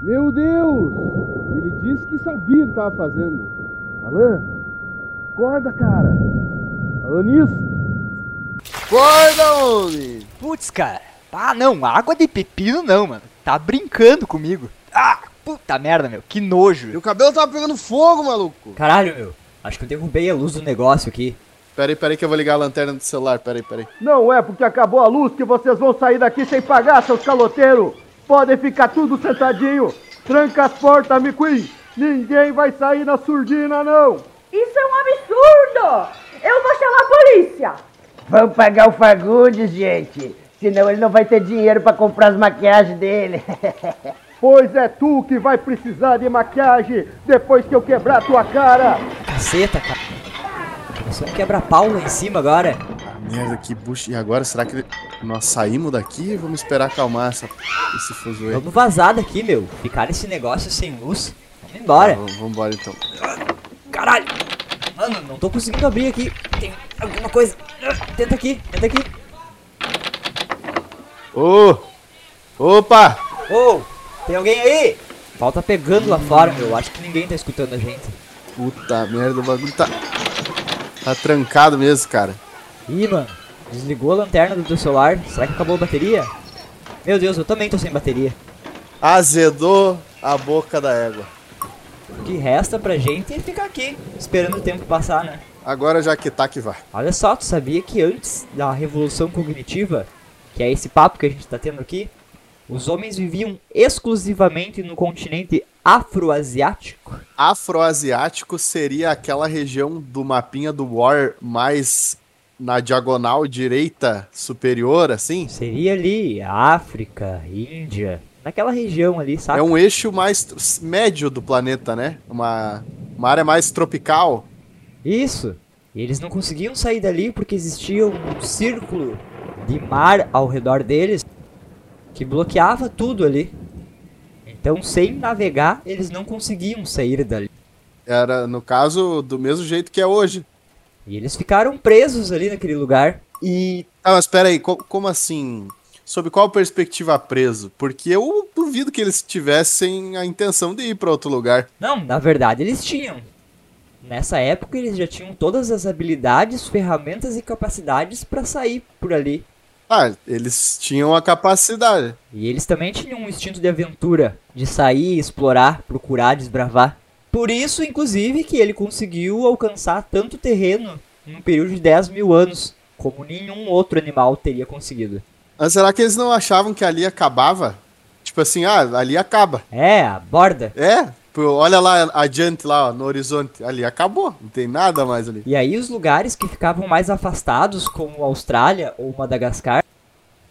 Meu Deus! Ele disse que sabia o que estava fazendo. Alan, acorda, cara. Alanis, acorda, homem! Putz, cara. Ah, não, água de pepino não, mano. Tá brincando comigo. Ah, puta merda, meu. Que nojo. Meu cabelo tava pegando fogo, maluco. Caralho, meu. Acho que eu derrubei a luz do negócio aqui. Peraí, peraí que eu vou ligar a lanterna do celular, peraí, peraí. Não é porque acabou a luz que vocês vão sair daqui sem pagar, seus caloteiros. Podem ficar tudo sentadinho. Tranca as portas, McQueen. Ninguém vai sair na surdina, não. Isso é um absurdo! Eu vou chamar a polícia! Vamos pagar o Fagundes, gente. Senão ele não vai ter dinheiro pra comprar as maquiagens dele. Pois é tu que vai precisar de maquiagem depois que eu quebrar tua cara. Caceta, cara. Você um quebra-pau lá em cima agora. Merda, que bucha. E agora, será que nós saímos daqui vamos esperar acalmar essa, esse fuzuê? Vamos vazar daqui, meu. Ficar nesse negócio sem luz. Vamos embora. Vamos embora então. Caralho! Mano, não tô conseguindo abrir aqui. Tem alguma coisa. Tenta aqui, tenta aqui. Ô! Opa! Ô, tem alguém aí? Pau tá pegando lá fora, meu. Acho que ninguém tá escutando a gente. Puta merda, o bagulho tá. Tá trancado mesmo, cara. Ih, mano. Desligou a lanterna do teu celular. Será que acabou a bateria? Meu Deus, eu também tô sem bateria. Azedou a boca da égua. O que resta pra gente é ficar aqui, esperando o tempo passar, né? Agora já que tá que vai. Olha só, tu sabia que antes da revolução cognitiva, que é esse papo que a gente tá tendo aqui, os homens viviam exclusivamente no continente afroasiático? Afroasiático seria aquela região do mapinha do War mais na diagonal direita superior, assim? Seria ali África, Índia, naquela região ali, sabe? É um eixo mais médio do planeta, né? Uma, uma área mais tropical. Isso. E eles não conseguiam sair dali porque existia um círculo de mar ao redor deles que bloqueava tudo ali. Então, sem navegar, eles não conseguiam sair dali. Era, no caso, do mesmo jeito que é hoje. E eles ficaram presos ali naquele lugar. E. Ah, mas pera aí, co- como assim? Sob qual perspectiva preso? Porque eu duvido que eles tivessem a intenção de ir pra outro lugar. Não, na verdade eles tinham. Nessa época eles já tinham todas as habilidades, ferramentas e capacidades para sair por ali. Ah, eles tinham a capacidade. E eles também tinham um instinto de aventura, de sair, explorar, procurar, desbravar. Por isso, inclusive, que ele conseguiu alcançar tanto terreno em um período de 10 mil anos, como nenhum outro animal teria conseguido. Mas será que eles não achavam que ali acabava? Tipo assim, ah, ali acaba. É, a borda. É, olha lá adiante, lá ó, no horizonte. Ali acabou, não tem nada mais ali. E aí os lugares que ficavam mais afastados, como Austrália ou Madagascar,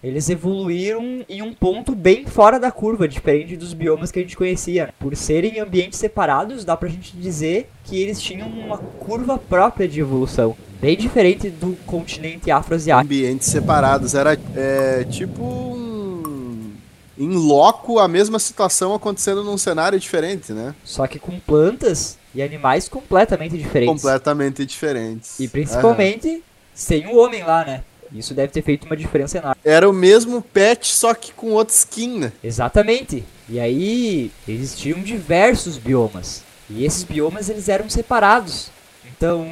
eles evoluíram em um ponto bem fora da curva, diferente dos biomas que a gente conhecia. Por serem ambientes separados, dá pra gente dizer que eles tinham uma curva própria de evolução, bem diferente do continente afroasiático. Ambientes separados. Era é, tipo um. Em loco, a mesma situação acontecendo num cenário diferente, né? Só que com plantas e animais completamente diferentes. Completamente diferentes. E principalmente sem o homem lá, né? Isso deve ter feito uma diferença enorme. Era o mesmo pet, só que com outra skin, né? Exatamente. E aí existiam diversos biomas. E esses biomas eles eram separados. Então,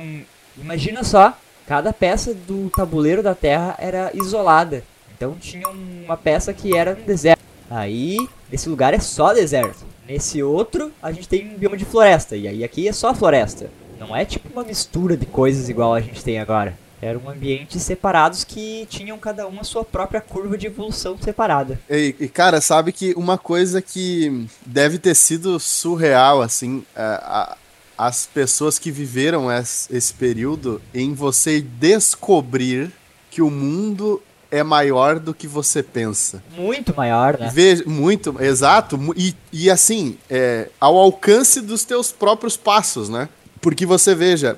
imagina só, cada peça do tabuleiro da Terra era isolada. Então tinha uma peça que era no deserto. Aí, esse lugar é só deserto. Nesse outro, a gente tem um bioma de floresta. E aí aqui é só floresta. Não é tipo uma mistura de coisas igual a gente tem agora. Eram ambientes separados que tinham cada um a sua própria curva de evolução separada. E, e, cara, sabe que uma coisa que deve ter sido surreal, assim, a, a, as pessoas que viveram esse, esse período em você descobrir que o mundo é maior do que você pensa. Muito maior, né? Veja, muito, exato. E, e assim, é, ao alcance dos teus próprios passos, né? Porque você veja,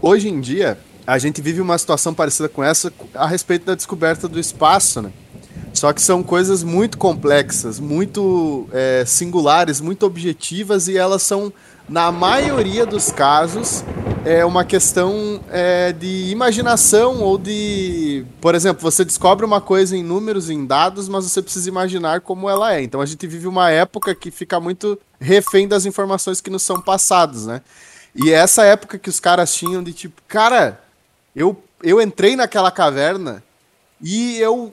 hoje em dia, a gente vive uma situação parecida com essa a respeito da descoberta do espaço, né? Só que são coisas muito complexas, muito é, singulares, muito objetivas e elas são, na maioria dos casos, é uma questão é, de imaginação ou de. Por exemplo, você descobre uma coisa em números, em dados, mas você precisa imaginar como ela é. Então a gente vive uma época que fica muito refém das informações que nos são passadas, né? E essa época que os caras tinham de tipo, cara, eu, eu entrei naquela caverna e eu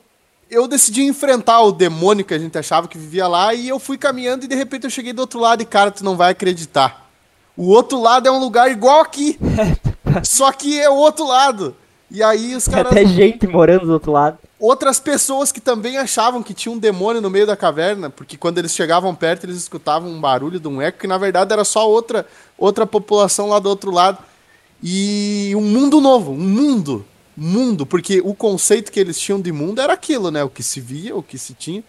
eu decidi enfrentar o demônio que a gente achava que vivia lá e eu fui caminhando e de repente eu cheguei do outro lado e cara, tu não vai acreditar. O outro lado é um lugar igual aqui. só que é o outro lado. E aí os Tem caras até gente morando do outro lado. outras pessoas que também achavam que tinha um demônio no meio da caverna, porque quando eles chegavam perto eles escutavam um barulho de um eco que na verdade era só outra outra população lá do outro lado. E um mundo novo, um mundo, mundo, porque o conceito que eles tinham de mundo era aquilo, né? O que se via, o que se tinha.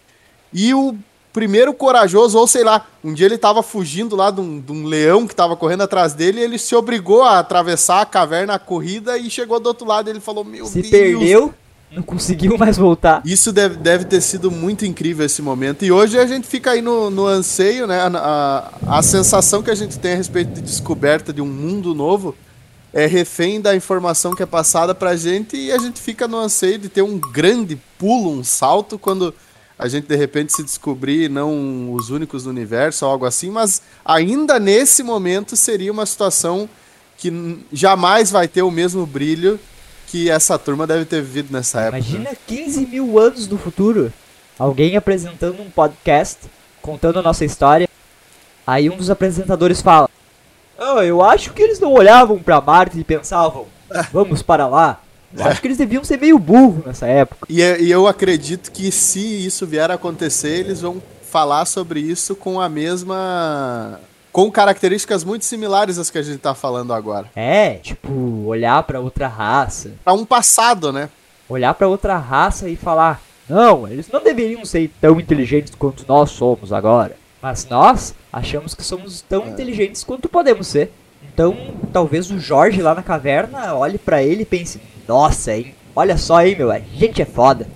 E o primeiro corajoso, ou sei lá, um dia ele tava fugindo lá de um, de um leão que tava correndo atrás dele, e ele se obrigou a atravessar a caverna, a corrida, e chegou do outro lado, e ele falou, meu Se Deus, perdeu, não conseguiu mais voltar. isso deve, deve ter sido muito incrível esse momento. E hoje a gente fica aí no, no anseio, né? A, a, a sensação que a gente tem a respeito de descoberta de um mundo novo é refém da informação que é passada pra gente e a gente fica no anseio de ter um grande pulo, um salto, quando a gente de repente se descobrir não os únicos no universo ou algo assim, mas ainda nesse momento seria uma situação que jamais vai ter o mesmo brilho que essa turma deve ter vivido nessa época. Imagina 15 mil anos no futuro. Alguém apresentando um podcast, contando a nossa história. Aí um dos apresentadores fala: Ah, eu acho que eles não olhavam pra Marte e pensavam, vamos para lá. Eu acho que eles deviam ser meio burro nessa época. E, e eu acredito que se isso vier a acontecer, eles vão falar sobre isso com a mesma. com características muito similares às que a gente tá falando agora. É, tipo, olhar pra outra raça. Pra um passado, né? Olhar pra outra raça e falar: Não, eles não deveriam ser tão inteligentes quanto nós somos agora. Mas nós achamos que somos tão inteligentes quanto podemos ser. Então, talvez o Jorge lá na caverna olhe pra ele e pense: Nossa, hein? Olha só, hein, meu? A gente é foda.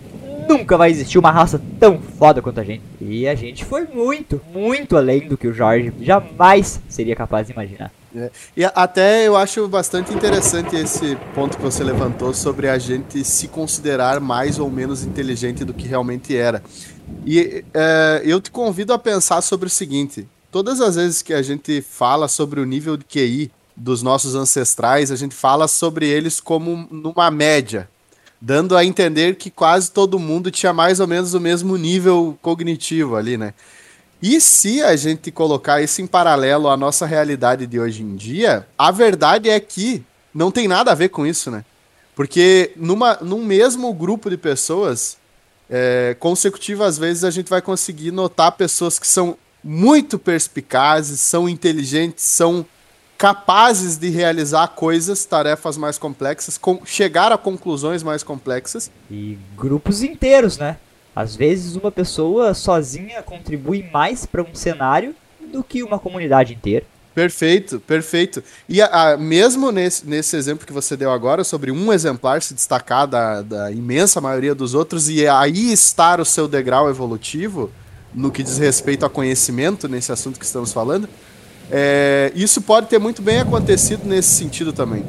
Nunca vai existir uma raça tão foda quanto a gente. E a gente foi muito, muito além do que o Jorge jamais seria capaz de imaginar. É. E até eu acho bastante interessante esse ponto que você levantou sobre a gente se considerar mais ou menos inteligente do que realmente era. E é, eu te convido a pensar sobre o seguinte: todas as vezes que a gente fala sobre o nível de QI dos nossos ancestrais, a gente fala sobre eles como numa média, dando a entender que quase todo mundo tinha mais ou menos o mesmo nível cognitivo ali, né? E se a gente colocar isso em paralelo à nossa realidade de hoje em dia, a verdade é que não tem nada a ver com isso, né? Porque numa, num mesmo grupo de pessoas, é, consecutivas vezes a gente vai conseguir notar pessoas que são muito perspicazes, são inteligentes, são capazes de realizar coisas, tarefas mais complexas, com, chegar a conclusões mais complexas. E grupos inteiros, né? Às vezes uma pessoa sozinha contribui mais para um cenário do que uma comunidade inteira. Perfeito, perfeito. E a- a- mesmo nesse, nesse exemplo que você deu agora, sobre um exemplar se destacar da, da imensa maioria dos outros e aí estar o seu degrau evolutivo, no que diz respeito a conhecimento, nesse assunto que estamos falando, é, isso pode ter muito bem acontecido nesse sentido também.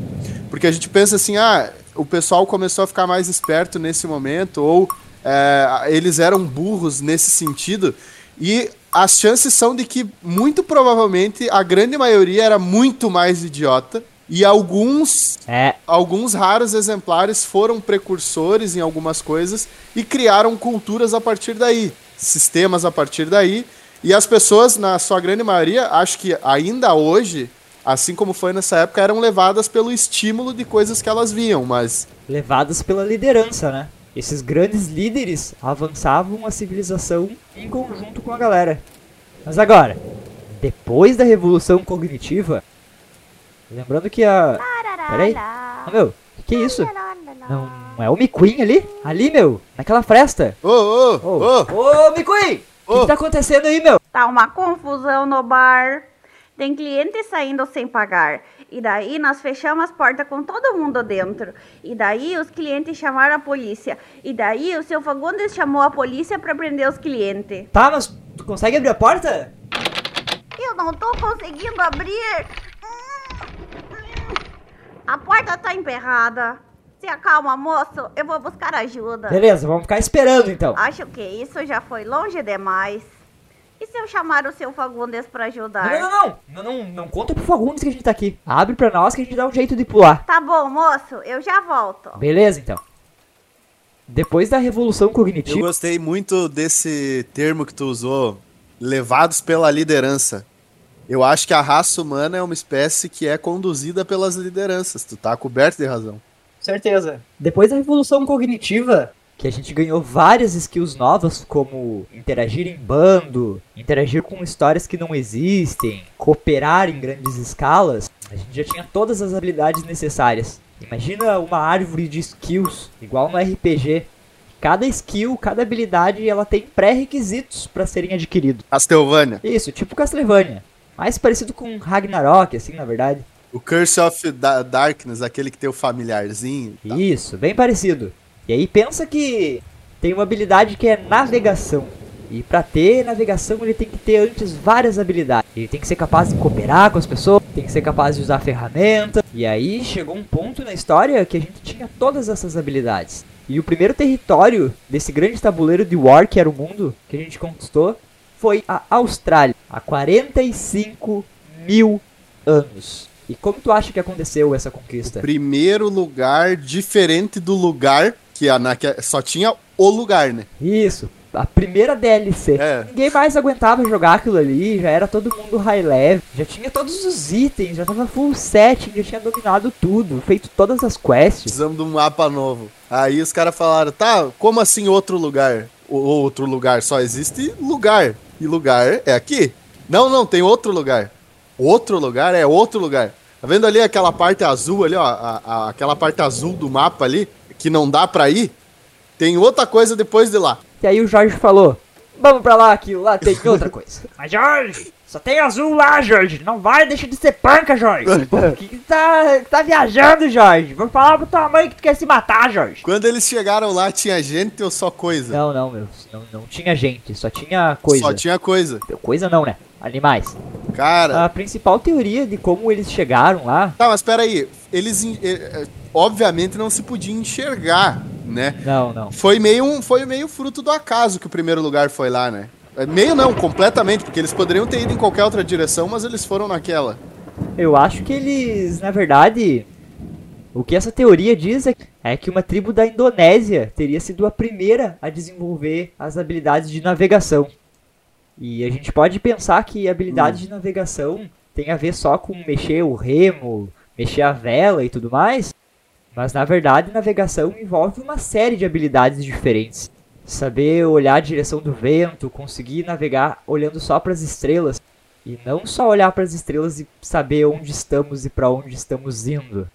Porque a gente pensa assim, ah, o pessoal começou a ficar mais esperto nesse momento, ou é, eles eram burros nesse sentido, e as chances são de que, muito provavelmente, a grande maioria era muito mais idiota, e alguns É, alguns raros exemplares foram precursores em algumas coisas e criaram culturas a partir daí, sistemas a partir daí. E as pessoas, na sua grande maioria, acho que ainda hoje, assim como foi nessa época, eram levadas pelo estímulo de coisas que elas viam, mas levadas pela liderança, né? Esses grandes líderes avançavam a civilização em conjunto com a galera. Mas agora, depois da revolução cognitiva, lembrando que a. Peraí. Ah, meu, que, que é isso? Não, não é o McQueen ali? Ali, meu, naquela fresta. Ô, ô, Ô, ô! McQueen! O que, que tá acontecendo aí, meu? Tá uma confusão no bar. Tem cliente saindo sem pagar. E daí nós fechamos as portas com todo mundo dentro. E daí os clientes chamaram a polícia. E daí o seu Fagundes chamou a polícia pra prender os clientes. Tá, mas tu consegue abrir a porta? Eu não tô conseguindo abrir. A porta tá emperrada. Se acalma, moço, eu vou buscar ajuda. Beleza, vamos ficar esperando então. Acho que isso já foi longe demais. E se eu chamar o seu Fagundes pra ajudar? Não, não, não, não, não, não conta pro Fagundes que a gente tá aqui. Abre pra nós que a gente dá um jeito de pular. Tá bom, moço, eu já volto. Beleza, então. Depois da revolução Eu cognitiva, gostei muito desse termo que tu usou, levados pela liderança. Eu acho que a raça humana é uma espécie que é conduzida pelas lideranças. Tu tá coberto de razão. certeza. Depois da revolução cognitiva, que a gente ganhou várias skills novas, como interagir em bando, interagir com histórias que não existem, cooperar em grandes escalas, a gente já tinha todas as habilidades necessárias. Imagina uma árvore de skills, igual no RPG. Cada skill, cada habilidade, ela tem pré-requisitos para serem adquiridos. Castlevania. Isso, tipo Castlevania. Mais parecido com Ragnarok, assim, na verdade. O Curse of Da- Darkness, aquele que tem o familiarzinho. tal. Isso, bem parecido. E aí pensa que tem uma habilidade que é navegação. E pra ter navegação ele tem que ter antes várias habilidades. Ele tem que ser capaz de cooperar com as pessoas, tem que ser capaz de usar ferramenta. E aí chegou um ponto na história que a gente tinha todas essas habilidades. E o primeiro território desse grande tabuleiro de War, que era o mundo, que a gente conquistou, foi a Austrália, há 45 mil anos. E como tu acha que aconteceu essa conquista? Primeiro lugar diferente do lugar que, a, que só tinha o lugar, né? Isso, a primeira DLC. É. Ninguém mais aguentava jogar aquilo ali, já era todo mundo high level, já tinha todos os itens, já tava full set, já tinha dominado tudo, feito todas as quests. Precisamos de um mapa novo. Aí os caras falaram, tá, como assim outro lugar? O outro lugar só existe lugar. E lugar é aqui. Não, não, tem outro lugar. Outro lugar é outro lugar. Tá vendo ali aquela parte azul ali, ó? a- a- aquela parte azul do mapa ali, que não dá pra ir? Tem outra coisa depois de lá. E aí o Jorge falou: Vamos pra lá, aquilo lá tem outra coisa. Mas Jorge, só tem azul lá, Jorge. Não vai, deixa de ser panca, Jorge. Por que, que tá, tá viajando, Jorge? Vou falar pra tua mãe que tu quer se matar, Jorge. Quando eles chegaram lá, tinha gente ou só coisa? Não, não, meu. Não, não tinha gente, só tinha coisa. Só tinha coisa. Coisa não, né? Animais. Cara, A principal teoria de como eles chegaram lá. tá, mas peraí. Eles, en- eh, eh, obviamente, não se podia enxergar, né? Não, não. Foi meio, um, foi meio fruto do acaso que o primeiro lugar foi lá, né? É, Meio não, completamente, porque eles poderiam ter ido em qualquer outra direção, mas eles foram naquela. Eu acho que eles, na verdade, o que essa teoria diz é, é que uma tribo da Indonésia teria sido a primeira a desenvolver as habilidades de navegação. E a gente pode pensar que habilidade de navegação tem a ver só com mexer o remo, mexer a vela e tudo mais, mas na verdade navegação envolve uma série de habilidades diferentes. Saber olhar a direção do vento, conseguir navegar olhando só para as estrelas, e não só olhar para as estrelas e saber onde estamos e para onde estamos indo.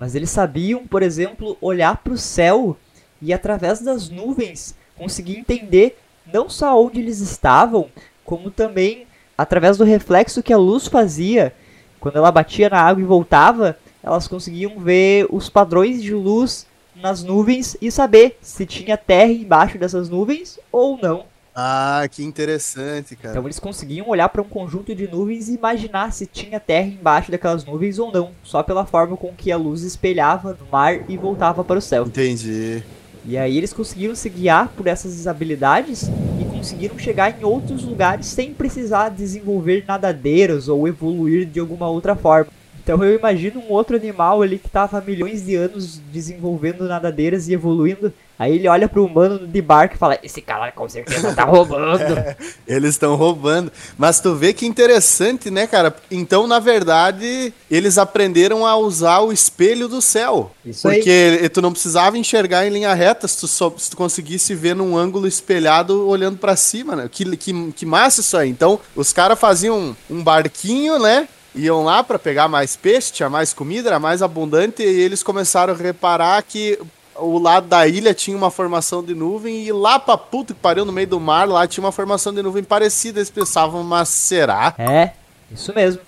Mas eles sabiam, por exemplo, olhar para o céu e através das nuvens conseguir entender não só onde eles estavam, como também através do reflexo que a luz fazia quando ela batia na água e voltava, elas conseguiam ver os padrões de luz nas nuvens e saber se tinha terra embaixo dessas nuvens ou não. Ah, que interessante, cara. Então eles conseguiam olhar para um conjunto de nuvens e imaginar se tinha terra embaixo daquelas nuvens ou não, só pela forma com que a luz espelhava no mar e voltava para o céu. Entendi. E aí eles conseguiram se guiar por essas habilidades e conseguiram chegar em outros lugares sem precisar desenvolver nadadeiras ou evoluir de alguma outra forma. Então eu imagino um outro animal ali que estava há milhões de anos desenvolvendo nadadeiras e evoluindo. Aí ele olha pro humano de barco e fala: Esse cara com certeza tá roubando. Eles estão roubando. Mas tu vê que interessante, né, cara? Então, na verdade, eles aprenderam a usar o espelho do céu. Isso aí. Porque tu não precisava enxergar em linha reta se tu, só, se tu conseguisse ver num ângulo espelhado olhando pra cima, né? Que, que, que massa isso aí. Então, os caras faziam um barquinho, né? Iam lá pra pegar mais peixe, tinha mais comida, era mais abundante, e eles começaram a reparar que o lado da ilha tinha uma formação de nuvem e lá pra puta que pariu no meio do mar, lá tinha uma formação de nuvem parecida. Eles pensavam, mas será? É, isso mesmo.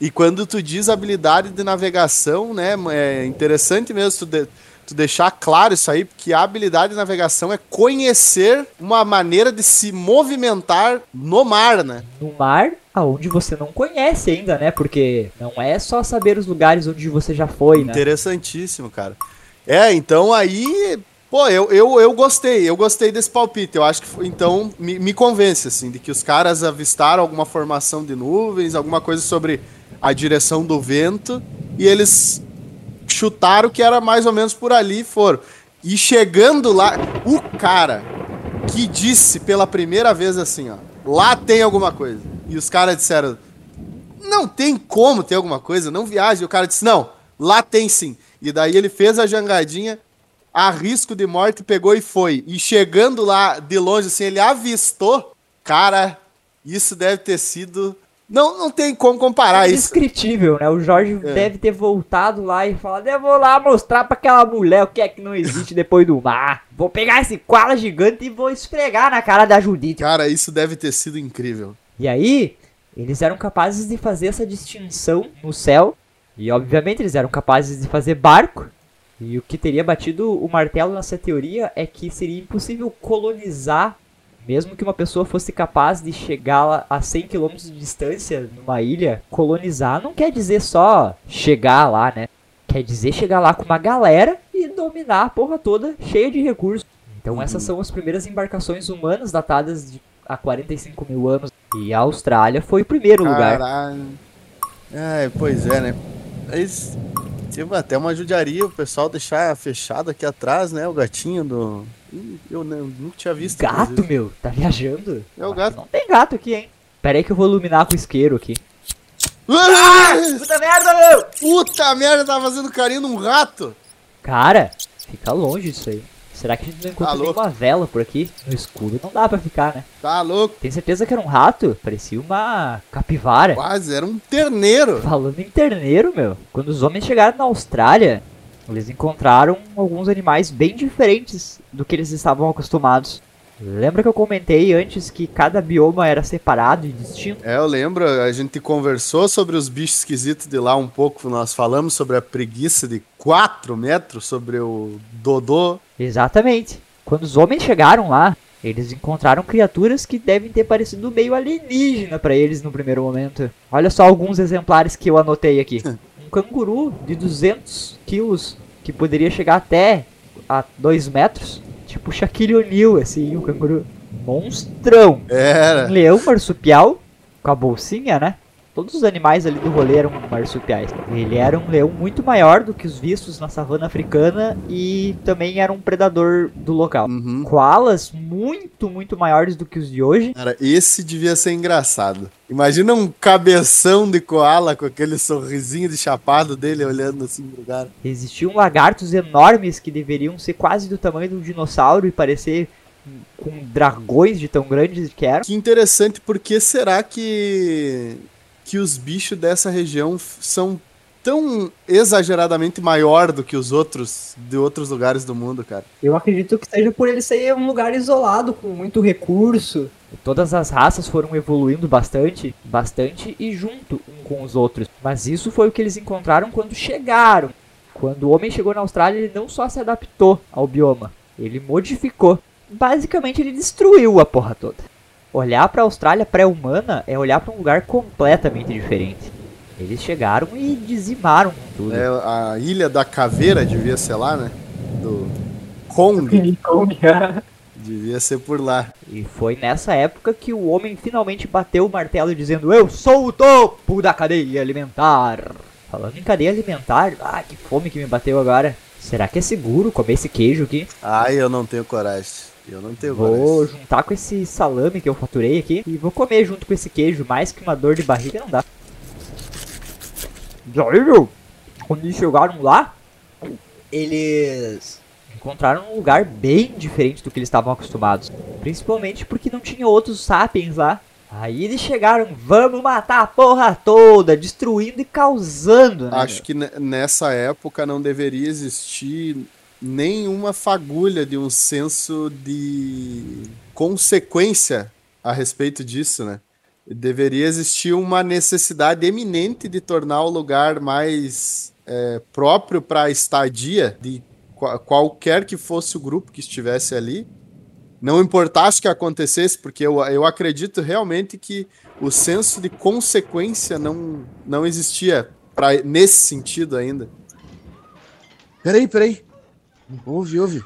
E quando tu diz habilidade de navegação, né, é interessante mesmo tu, de- tu deixar claro isso aí, porque a habilidade de navegação é conhecer uma maneira de se movimentar no mar, né? No mar, aonde você não conhece ainda, né? Porque não é só saber os lugares onde você já foi, né? Interessantíssimo, cara. É, então aí, pô, eu, eu, eu gostei, eu gostei desse palpite. Eu acho que, então, me, me convence, assim, de que os caras avistaram alguma formação de nuvens, alguma coisa sobre a direção do vento, e eles chutaram que era mais ou menos por ali e foram. E chegando lá, o cara que disse pela primeira vez assim, ó, lá tem alguma coisa. E os caras disseram, não tem como ter alguma coisa, não viaje. E o cara disse, não, lá tem sim. E daí ele fez a jangadinha, a risco de morte, pegou e foi. E chegando lá de longe, assim, ele avistou, cara, isso deve ter sido... Não, não tem como comparar É isso. indescritível, né? O Jorge É. deve ter voltado lá e falado: Eu vou lá mostrar pra aquela mulher o que é que não existe depois do mar. Vou pegar esse koala gigante e vou esfregar na cara da Judite. Cara, isso deve ter sido incrível. E aí, eles eram capazes de fazer essa distinção no céu. E obviamente eles eram capazes de fazer barco. E o que teria batido o martelo nessa teoria é que seria impossível colonizar, mesmo que uma pessoa fosse capaz de chegar a 100 km de distância numa ilha. Colonizar não quer dizer só chegar lá, né? Quer dizer chegar lá com uma galera e dominar a porra toda cheia de recursos. Então essas são as primeiras embarcações humanas datadas de há 45 mil anos. E a Austrália foi o primeiro lugar. Caralho. É, pois é, né? Mas até uma judiaria o pessoal deixar fechado aqui atrás, né? O gatinho do. Ih, Eu não- nunca tinha visto. Gato, meu, tá viajando? É o gato. Não tem gato aqui, hein? Pera aí que eu vou iluminar com o isqueiro aqui. Ah! Puta merda, meu! Puta merda, tava fazendo carinho num rato. Cara, fica longe disso aí. Será que a gente não encontra Alô? nenhuma vela por aqui? No escuro não dá pra ficar, né? Tá louco. Tem certeza que era um rato? Parecia uma capivara. Quase, era um terneiro. Falando em terneiro, meu. Quando os homens chegaram na Austrália, eles encontraram alguns animais bem diferentes do que eles estavam acostumados. Lembra que eu comentei antes que cada bioma era separado e distinto? É, eu lembro, a gente conversou sobre os bichos esquisitos de lá um pouco. Nós falamos sobre a preguiça de 4 metros, sobre o Dodô. Exatamente. Quando os homens chegaram lá, eles encontraram criaturas que devem ter parecido meio alienígena pra eles no primeiro momento. Olha só alguns exemplares que eu anotei aqui. Um canguru de 200 quilos, que poderia chegar até a 2 metros. Tipo Shaquille O'Neal, assim, o canguru. Monstrão. Era. leão marsupial, com a bolsinha, né? Todos os animais ali do rolê eram marsupiais. Ele era um leão muito maior do que os vistos na savana africana e também era um predador do local. Uhum. Koalas muito, muito maiores do que os de hoje. Cara, esse devia ser engraçado. Imagina um cabeção de koala com aquele sorrisinho de chapado dele olhando assim pro cara. Existiam lagartos enormes que deveriam ser quase do tamanho de um dinossauro e parecer com dragões de tão grandes que eram. Que interessante, porque será que que os bichos dessa região são tão exageradamente maior do que os outros de outros lugares do mundo, cara? Eu acredito que seja por ele ser um lugar isolado, com muito recurso. Todas as raças foram evoluindo bastante, bastante e junto um com os outros. Mas isso foi o que eles encontraram quando chegaram. Quando o homem chegou na Austrália, ele não só se adaptou ao bioma, ele modificou. Basicamente, ele destruiu a porra toda. Olhar para a Austrália pré-humana é olhar para um lugar completamente diferente. Eles chegaram e dizimaram tudo. É, a Ilha da Caveira devia ser lá, né? Do Kong devia ser por lá. E foi nessa época que o homem finalmente bateu o martelo dizendo: Eu sou o topo da cadeia alimentar. Falando em cadeia alimentar, ah, que fome que me bateu agora. Será que é seguro comer esse queijo aqui? Ai, eu não tenho coragem. Eu não tenho Vou juntar com esse salame que eu faturei aqui e vou comer junto com esse queijo. Mais que uma dor de barriga não dá. E aí, meu? Quando eles chegaram lá, eles encontraram um lugar bem diferente do que eles estavam acostumados. Principalmente porque não tinha outros sapiens lá. Aí eles chegaram, vamos matar a porra toda, destruindo e causando, né? Acho que ne- nessa época não deveria existir nenhuma fagulha de um senso de consequência a respeito disso, né? Deveria existir uma necessidade eminente de tornar o lugar mais é, próprio para a estadia de qua- qualquer que fosse o grupo que estivesse ali, não importasse o que acontecesse, porque eu, eu acredito realmente que o senso de consequência não, não existia pra, nesse sentido ainda. Peraí, peraí. Ouve, ouve.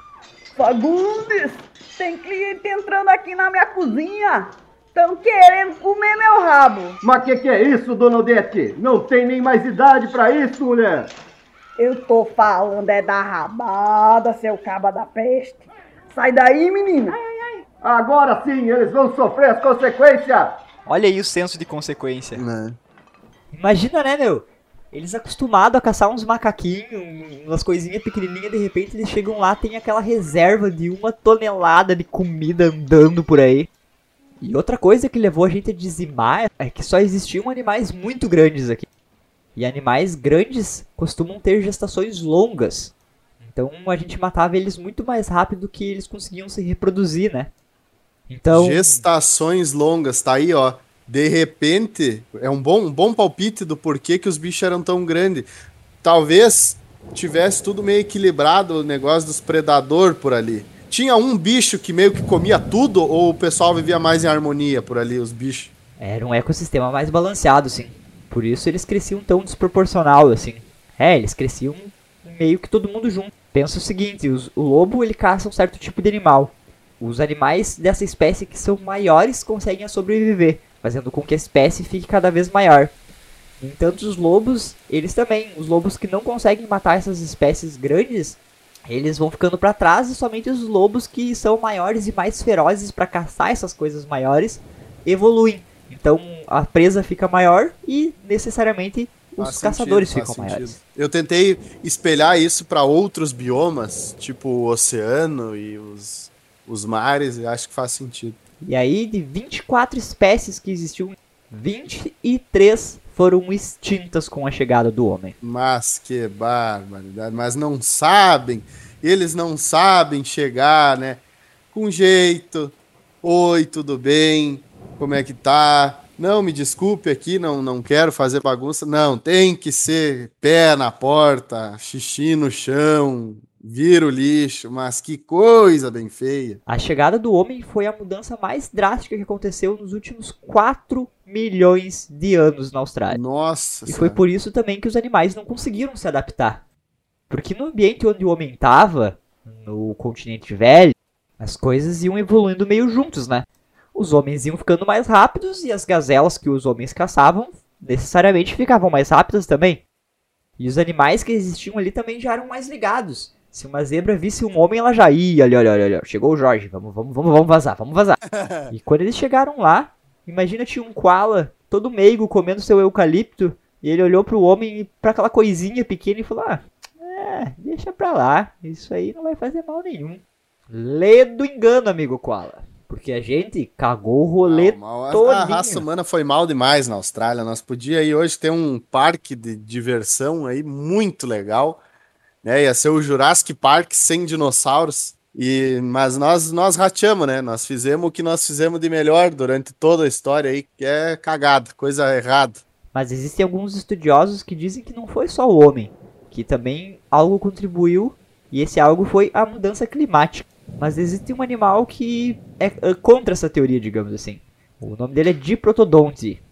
Fagundes, tem cliente entrando aqui na minha cozinha. Estão querendo comer meu rabo. Mas que que é isso, dona Odete? Não tem nem mais idade pra isso, mulher. Eu tô falando é da rabada, seu caba da peste. Sai daí, menina. Agora sim, eles vão sofrer as consequências. Olha aí o senso de consequência. Né? Imagina, né, meu? Eles acostumados a caçar uns macaquinhos, umas coisinhas pequenininhas, de repente eles chegam lá, tem aquela reserva de uma tonelada de comida andando por aí. E outra coisa que levou a gente a dizimar é que só existiam animais muito grandes aqui. E animais grandes costumam ter gestações longas. Então a gente matava eles muito mais rápido que eles conseguiam se reproduzir, né? Então. Gestações longas, tá aí, ó. De repente, é um bom, um bom palpite do porquê que os bichos eram tão grandes. Talvez tivesse tudo meio equilibrado o negócio dos predador por ali. Tinha um bicho que meio que comia tudo ou o pessoal vivia mais em harmonia por ali, os bichos? Era um ecossistema mais balanceado, sim. Por isso eles cresciam tão desproporcional, assim. É, eles cresciam meio que todo mundo junto. Pensa o seguinte, os- o lobo ele caça um certo tipo de animal. Os animais dessa espécie que são maiores conseguem sobreviver, fazendo com que a espécie fique cada vez maior. Entanto, os lobos, eles também, os lobos que não conseguem matar essas espécies grandes, eles vão ficando para trás e somente os lobos que são maiores e mais ferozes para caçar essas coisas maiores evoluem. Então a presa fica maior e necessariamente os Faz caçadores sentido, ficam sentido. maiores. Eu tentei espelhar isso para outros biomas, tipo o oceano e os, os mares, e acho que faz sentido. E aí de 24 espécies que existiam, 23 foram extintas com a chegada do homem. Mas que barbaridade. Mas não sabem, eles não sabem chegar, né? Com jeito. Oi, tudo bem? Como é que tá? Não, me desculpe aqui, não, não quero fazer bagunça. Não, tem que ser pé na porta, xixi no chão, vira o lixo, mas que coisa bem feia. A chegada do homem foi a mudança mais drástica que aconteceu nos últimos 4 milhões de anos na Austrália. Nossa E foi por isso também que os animais não conseguiram se adaptar. Porque no ambiente onde o homem estava, no continente velho, as coisas iam evoluindo meio juntos, né? Os homens iam ficando mais rápidos e as gazelas que os homens caçavam necessariamente ficavam mais rápidas também. E os animais que existiam ali também já eram mais ligados. Se uma zebra visse um homem, ela já ia ali, olha, olha, olha. Chegou o Jorge, vamos, vamos, vamos, vamos vazar, vamos vazar. e quando eles chegaram lá, imagina tinha um koala, todo meigo, comendo seu eucalipto, e ele olhou pro homem e pra aquela coisinha pequena e falou: Ah, é, deixa pra lá, isso aí não vai fazer mal nenhum. Lê do engano, amigo koala. Porque a gente cagou o rolê mal. A- raça humana foi mal demais na Austrália. Nós podíamos hoje ter um parque de diversão aí muito legal. Né? Ia ser o Jurassic Park sem dinossauros. E, mas nós, nós rateamos, né? Nós fizemos o que nós fizemos de melhor durante toda a história aí, que é cagada, coisa errada. Mas existem alguns estudiosos que dizem que não foi só o homem, que também algo contribuiu, e esse algo foi a mudança climática. Mas existe um animal que é é contra essa teoria, digamos assim. O nome dele é Diprotodonte.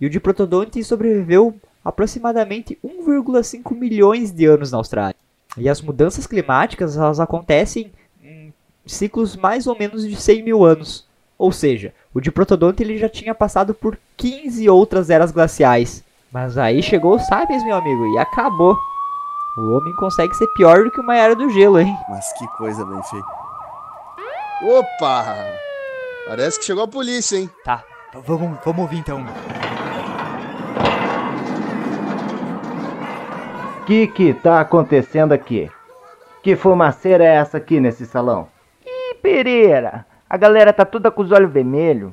E o Diprotodonte sobreviveu aproximadamente 1,5 milhões de anos na Austrália. E as mudanças climáticas elas acontecem em ciclos mais ou menos de 100 mil anos. Ou seja, o Diprotodonte ele já tinha passado por 15 outras eras glaciais. Mas aí chegou o Sapiens, meu amigo, e acabou. O homem consegue ser pior do que uma era do gelo, hein? Mas que coisa bem feita. Opa! Parece que chegou a polícia, hein? Tá, vamos, vamos ouvir então. Que que tá acontecendo aqui? Que fumaceira é essa aqui nesse salão? Ih, Pereira, a galera tá toda com os olhos vermelhos.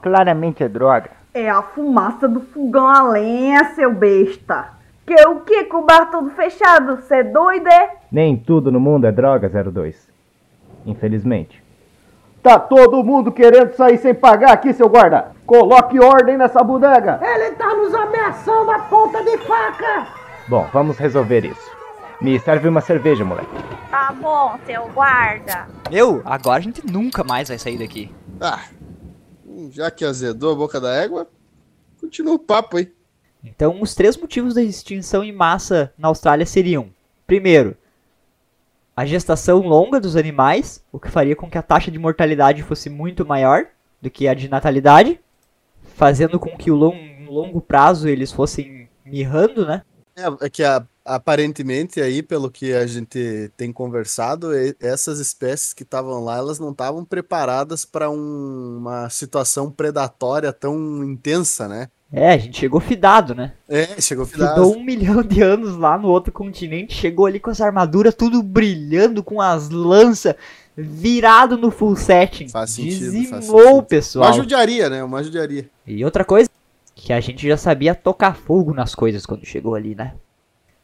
Claramente é droga. É a fumaça do fogão a lenha, seu besta. Que o que com o bar todo fechado? Cê doido é? Nem tudo no mundo é droga, 02. Infelizmente. Tá todo mundo querendo sair sem pagar aqui, seu guarda. Coloque ordem nessa bodega. Bom, vamos resolver isso. Me serve uma cerveja, moleque. Tá bom, seu guarda. Meu, agora a gente nunca mais vai sair daqui. Ah, já que azedou a boca da égua, continua o papo aí. Então, os três motivos da extinção em massa na Austrália seriam: primeiro, a gestação longa dos animais, o que faria com que a taxa de mortalidade fosse muito maior do que a de natalidade, fazendo com que o long, no longo prazo eles fossem mirrando, né? É, é que a- aparentemente aí, pelo que a gente tem conversado, essas espécies que estavam lá, elas não estavam preparadas para uma situação predatória tão intensa, né? É, a gente chegou fidado, né? É, chegou fidado. um milhão de anos lá no outro continente, chegou ali com as armaduras tudo brilhando, com as lanças virado no full setting. Faz sentido, faz Dizimou o sentido. pessoal. Uma judiaria, né? Uma judiaria. E outra coisa, que a gente já sabia tocar fogo nas coisas quando chegou ali, né?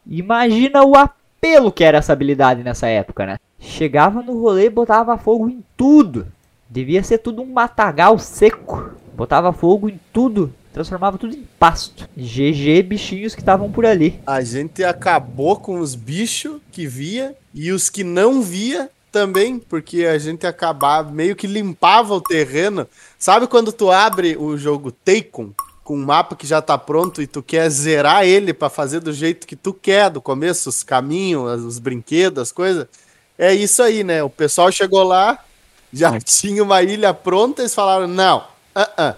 Imagina o apelo que era essa habilidade nessa época, né? Chegava no rolê e botava fogo em tudo. Devia ser tudo um matagal seco. Botava fogo em tudo, transformava tudo em pasto. GG bichinhos que estavam por ali. A gente acabou com os bichos que via e os que não via também, porque a gente acabava meio que limpava o terreno. Sabe quando tu abre o jogo Taken com um mapa que já tá pronto e tu quer zerar ele pra fazer do jeito que tu quer do começo, os caminhos, os brinquedos, as coisas? É isso aí, né? O pessoal chegou lá, já tinha uma ilha pronta, eles falaram: "Não, ah, ah.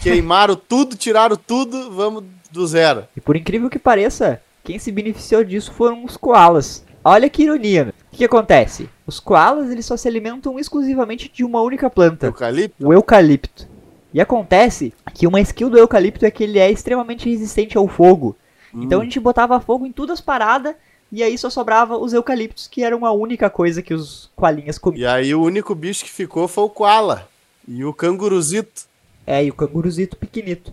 queimaram tudo, tiraram tudo, vamos do zero". E por incrível que pareça, quem se beneficiou disso foram os koalas. Olha que ironia. né? O que, que acontece? Os koalas eles só se alimentam exclusivamente de uma única planta, Eucalipto? o eucalipto. E acontece que uma skill do eucalipto é que ele é extremamente resistente ao fogo. Então a gente botava fogo em todas as paradas e aí só sobrava os eucaliptos, que eram a única coisa que os koalinhas comiam. E aí o único bicho que ficou foi o koala e o canguruzito. É, e o canguruzito pequenito.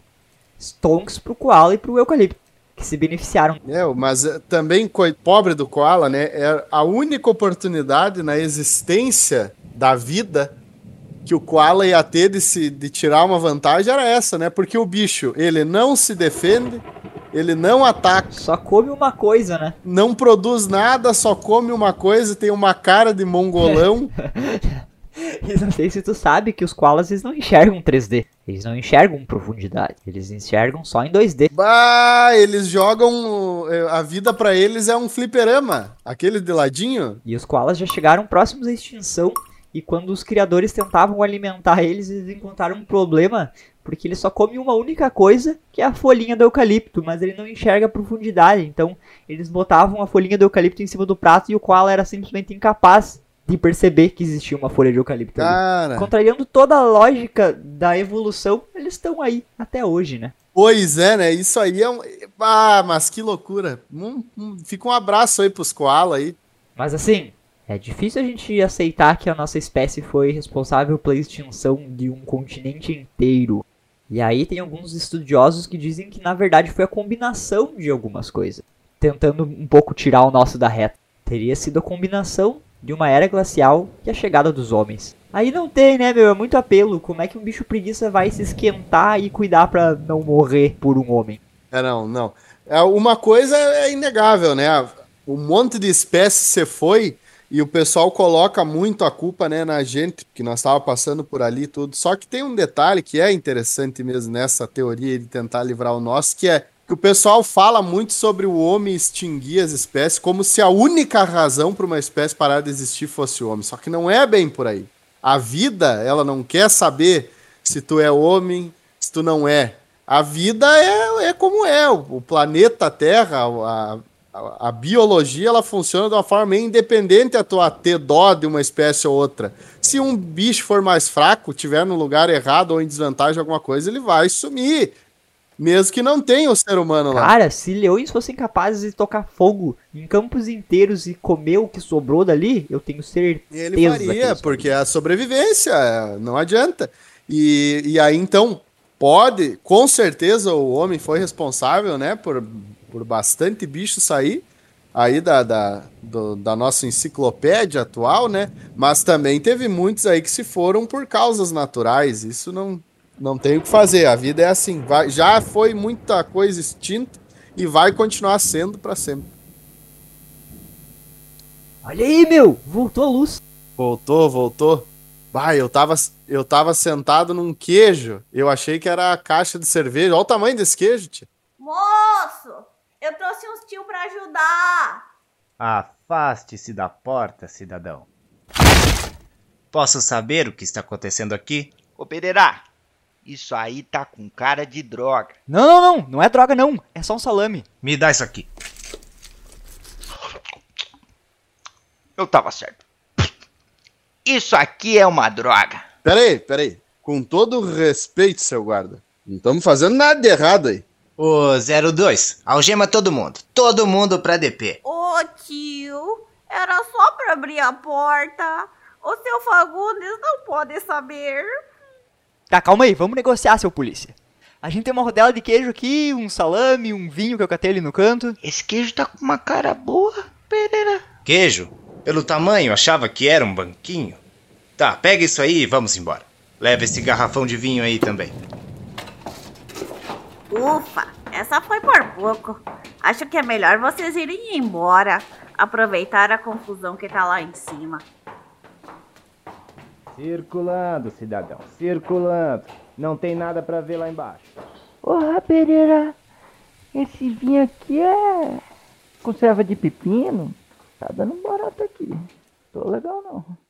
Stonks pro koala e pro eucalipto, que se beneficiaram. É, mas eh, também pobre do koala, né? É a única oportunidade na existência da vida que o koala ia ter de, se, de tirar uma vantagem era essa, né? Porque o bicho, ele não se defende, ele não ataca, Só come uma coisa, né? não produz nada, só come uma coisa, tem uma cara de mongolão. E não sei se tu sabe que os koalas eles não enxergam 3D. Eles não enxergam profundidade. Eles enxergam só em 2D. bah, eles jogam. eh, A vida pra eles é um fliperama. Aquele de ladinho. E os koalas já chegaram próximos à extinção. E quando os criadores tentavam alimentar eles, eles encontraram um problema. Porque ele só come uma única coisa, que é a folhinha do eucalipto. Mas ele não enxerga a profundidade. Então eles botavam a folhinha do eucalipto em cima do prato e o koala era simplesmente incapaz de perceber que existia uma folha de eucalipto ali. Cara. Contrariando toda a lógica da evolução, eles estão aí até hoje, né? Pois é, né? Isso aí é um. Ah, mas que loucura. Fica um abraço aí pros koala aí. Mas assim, é difícil a gente aceitar que a nossa espécie foi responsável pela extinção de um continente inteiro. E aí tem alguns estudiosos que dizem que na verdade foi a combinação de algumas coisas, tentando um pouco tirar o nosso da reta. Teria sido a combinação de uma era glacial e a chegada dos homens. Aí não tem, né, meu? É muito apelo. Como é que um bicho preguiça vai se esquentar e cuidar pra não morrer por um homem? É, não, não. É, uma coisa é inegável, né? Um monte de espécies você foi e o pessoal coloca muito a culpa né, na gente, que nós estava passando por ali tudo. Só que tem um detalhe que é interessante mesmo nessa teoria de tentar livrar o nosso, que é que o pessoal fala muito sobre o homem extinguir as espécies como se a única razão para uma espécie parar de existir fosse o homem. Só que não é bem por aí. A vida, ela não quer saber se tu é homem, se tu não é. A vida é, é como é. O planeta Terra, a, a, a biologia, ela funciona de uma forma meio independente a tua ter dó de uma espécie ou outra. Se um bicho for mais fraco, tiver no lugar errado ou em desvantagem alguma coisa, ele vai sumir. Mesmo que não tenha o ser humano lá. Cara, se leões fossem capazes de tocar fogo em campos inteiros e comer o que sobrou dali, eu tenho certeza. Ele faria, porque é a sobrevivência, não adianta. E, e aí, então, pode, com certeza o homem foi responsável, né, por, por bastante bicho sair aí da, da, do- da nossa enciclopédia atual, né, mas também teve muitos aí que se foram por causas naturais, isso não, não tem o que fazer, a vida é assim, vai, já foi muita coisa extinta e vai continuar sendo para sempre. Olha aí, meu! Voltou a luz. Voltou, voltou. Bah, eu tava, eu tava sentado num queijo. Eu achei que era a caixa de cerveja. Olha o tamanho desse queijo, tia. Moço, eu trouxe uns tio pra ajudar. Afaste-se da porta, cidadão. Posso saber o que está acontecendo aqui? Ô Pereira, isso aí tá com cara de droga. Não, não, não. Não é droga, não. É só um salame. Me dá isso aqui. Eu tava certo. Isso aqui é uma droga. Peraí, peraí. Com todo o respeito, seu guarda. Não estamos fazendo nada de errado aí. Ô 02, algema todo mundo. Todo mundo pra DP. Ô tio, era só pra abrir a porta. O seu Fagundes não pode saber. Tá, calma aí. Vamos negociar, seu polícia. A gente tem uma rodela de queijo aqui, um salame, um vinho que eu catei ali no canto. Esse queijo tá com uma cara boa, Pereira. Queijo? Pelo tamanho, achava que era um banquinho. Tá, pega isso aí e vamos embora. Leva esse garrafão de vinho aí também. Ufa, essa foi por pouco. Acho que é melhor vocês irem embora. Aproveitar a confusão que tá lá em cima. Circulando, cidadão, circulando. Não tem nada pra ver lá embaixo. Porra, Pereira, esse vinho aqui é conserva de pepino. Tá dando barato aqui. Tô legal não.